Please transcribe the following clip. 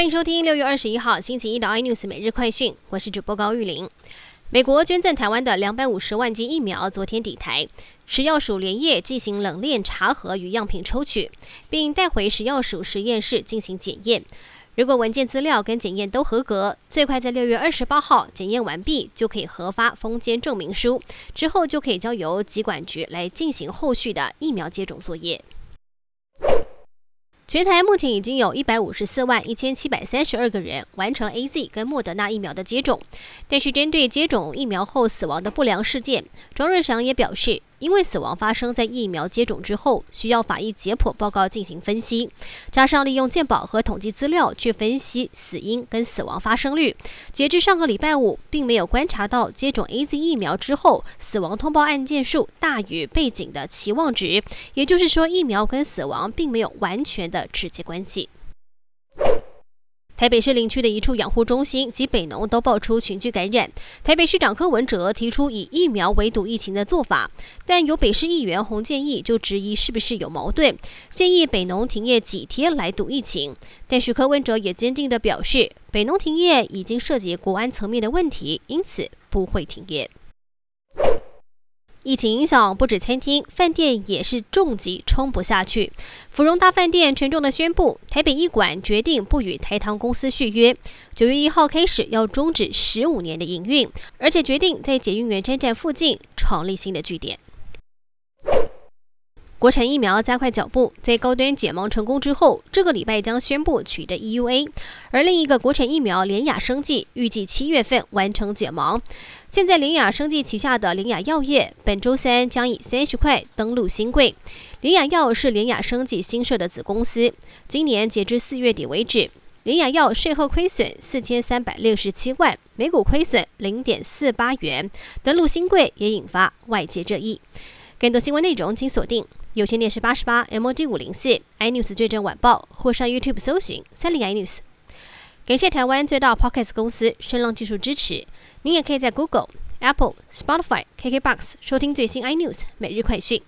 欢迎收听六月二十一号星期一的 iNews 每日快讯，我是主播高玉玲。美国捐赠台湾的两百五十万剂疫苗昨天抵台，食药署连夜进行冷链查核与样品抽取，并带回食药署实验室进行检验。如果文件资料跟检验都合格，最快在六月二十八号检验完毕，就可以核发封监证明书，之后就可以交由疾管局来进行后续的疫苗接种作业。全台目前已经有一百五十四万一千七百三十二个人完成 A Z 跟莫德纳疫苗的接种，但是针对接种疫苗后死亡的不良事件，庄瑞祥也表示。因为死亡发生在疫苗接种之后，需要法医解剖报告进行分析，加上利用鉴宝和统计资料去分析死因跟死亡发生率。截至上个礼拜五，并没有观察到接种 A Z 疫苗之后死亡通报案件数大于背景的期望值，也就是说，疫苗跟死亡并没有完全的直接关系。台北市林区的一处养护中心及北农都爆出群聚感染。台北市长柯文哲提出以疫苗围堵疫情的做法，但有北市议员洪建义就质疑是不是有矛盾，建议北农停业几天来堵疫情。但是柯文哲也坚定地表示，北农停业已经涉及国安层面的问题，因此不会停业。疫情影响，不止餐厅、饭店也是重疾撑不下去。芙蓉大饭店沉重的宣布，台北艺馆决定不与台糖公司续约，九月一号开始要终止十五年的营运，而且决定在捷运园车站附近创立新的据点。国产疫苗加快脚步，在高端解盲成功之后，这个礼拜将宣布取得 EUA。而另一个国产疫苗联雅生技预计七月份完成解盲。现在联雅生技旗下的联雅药业本周三将以三十块登陆新贵。联雅药是联雅生技新设的子公司。今年截至四月底为止，联雅药税后亏损四千三百六十七万，每股亏损零点四八元。登陆新贵也引发外界热议。更多新闻内容，请锁定有线电视八十八，M O G 五零四 iNews 最正晚报，或上 YouTube 搜寻三零 iNews。感谢台湾最大 p o c k e t 公司声浪技术支持。您也可以在 Google、Apple、Spotify、KKBox 收听最新 iNews 每日快讯。